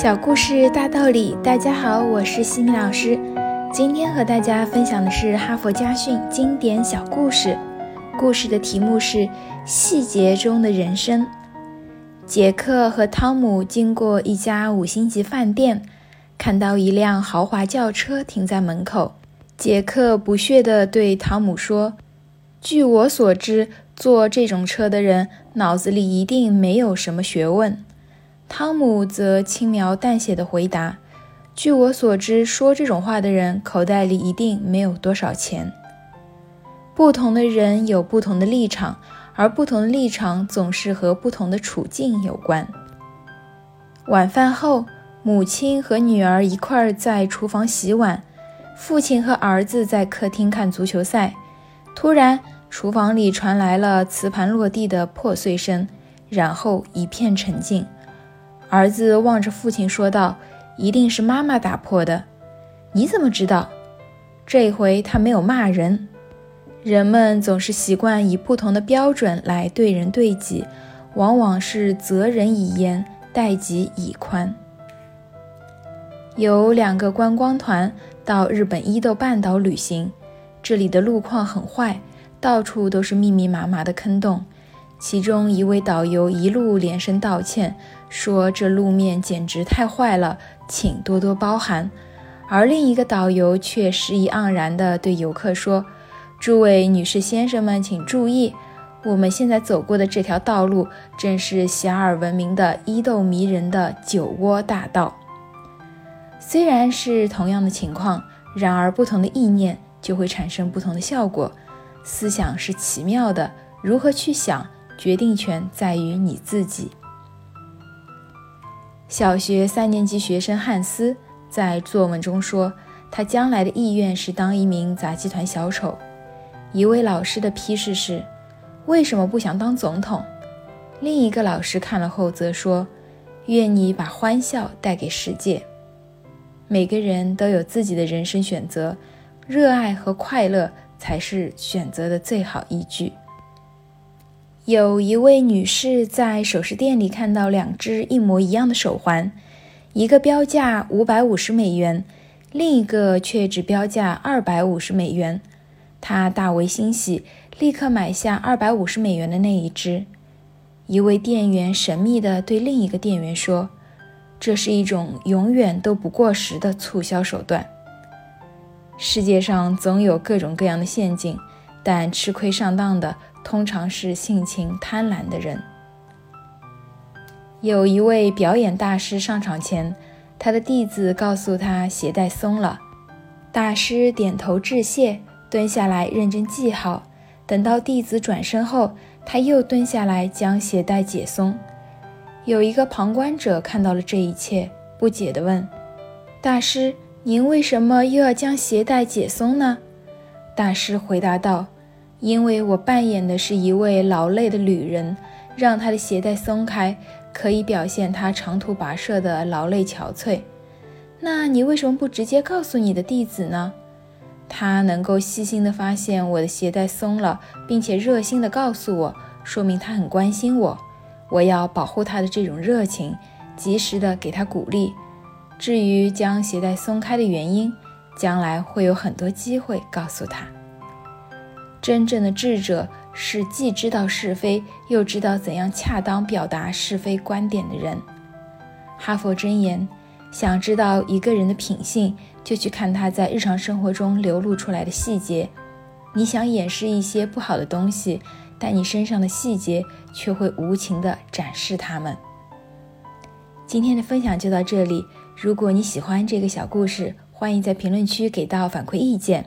小故事大道理，大家好，我是西米老师。今天和大家分享的是哈佛家训经典小故事。故事的题目是《细节中的人生》。杰克和汤姆经过一家五星级饭店，看到一辆豪华轿车停在门口。杰克不屑地对汤姆说：“据我所知，坐这种车的人脑子里一定没有什么学问。”汤姆则轻描淡写地回答：“据我所知，说这种话的人口袋里一定没有多少钱。”不同的人有不同的立场，而不同的立场总是和不同的处境有关。晚饭后，母亲和女儿一块儿在厨房洗碗，父亲和儿子在客厅看足球赛。突然，厨房里传来了瓷盘落地的破碎声，然后一片沉静。儿子望着父亲说道：“一定是妈妈打破的。”你怎么知道？这回他没有骂人。人们总是习惯以不同的标准来对人对己，往往是责人以严，待己以宽。有两个观光团到日本伊豆半岛旅行，这里的路况很坏，到处都是密密麻麻的坑洞。其中一位导游一路连声道歉，说这路面简直太坏了，请多多包涵。而另一个导游却诗意盎然地对游客说：“诸位女士、先生们，请注意，我们现在走过的这条道路正是遐迩闻名的伊豆迷人的酒窝大道。”虽然是同样的情况，然而不同的意念就会产生不同的效果。思想是奇妙的，如何去想？决定权在于你自己。小学三年级学生汉斯在作文中说，他将来的意愿是当一名杂技团小丑。一位老师的批示是：为什么不想当总统？另一个老师看了后则说：愿你把欢笑带给世界。每个人都有自己的人生选择，热爱和快乐才是选择的最好依据。有一位女士在首饰店里看到两只一模一样的手环，一个标价五百五十美元，另一个却只标价二百五十美元。她大为欣喜，立刻买下二百五十美元的那一只。一位店员神秘地对另一个店员说：“这是一种永远都不过时的促销手段。”世界上总有各种各样的陷阱，但吃亏上当的。通常是性情贪婪的人。有一位表演大师上场前，他的弟子告诉他鞋带松了。大师点头致谢，蹲下来认真系好。等到弟子转身后，他又蹲下来将鞋带解松。有一个旁观者看到了这一切，不解地问：“大师，您为什么又要将鞋带解松呢？”大师回答道。因为我扮演的是一位劳累的旅人，让他的鞋带松开，可以表现他长途跋涉的劳累憔悴。那你为什么不直接告诉你的弟子呢？他能够细心地发现我的鞋带松了，并且热心地告诉我，说明他很关心我。我要保护他的这种热情，及时地给他鼓励。至于将鞋带松开的原因，将来会有很多机会告诉他。真正的智者是既知道是非，又知道怎样恰当表达是非观点的人。哈佛箴言：想知道一个人的品性，就去看他在日常生活中流露出来的细节。你想掩饰一些不好的东西，但你身上的细节却会无情地展示它们。今天的分享就到这里。如果你喜欢这个小故事，欢迎在评论区给到反馈意见。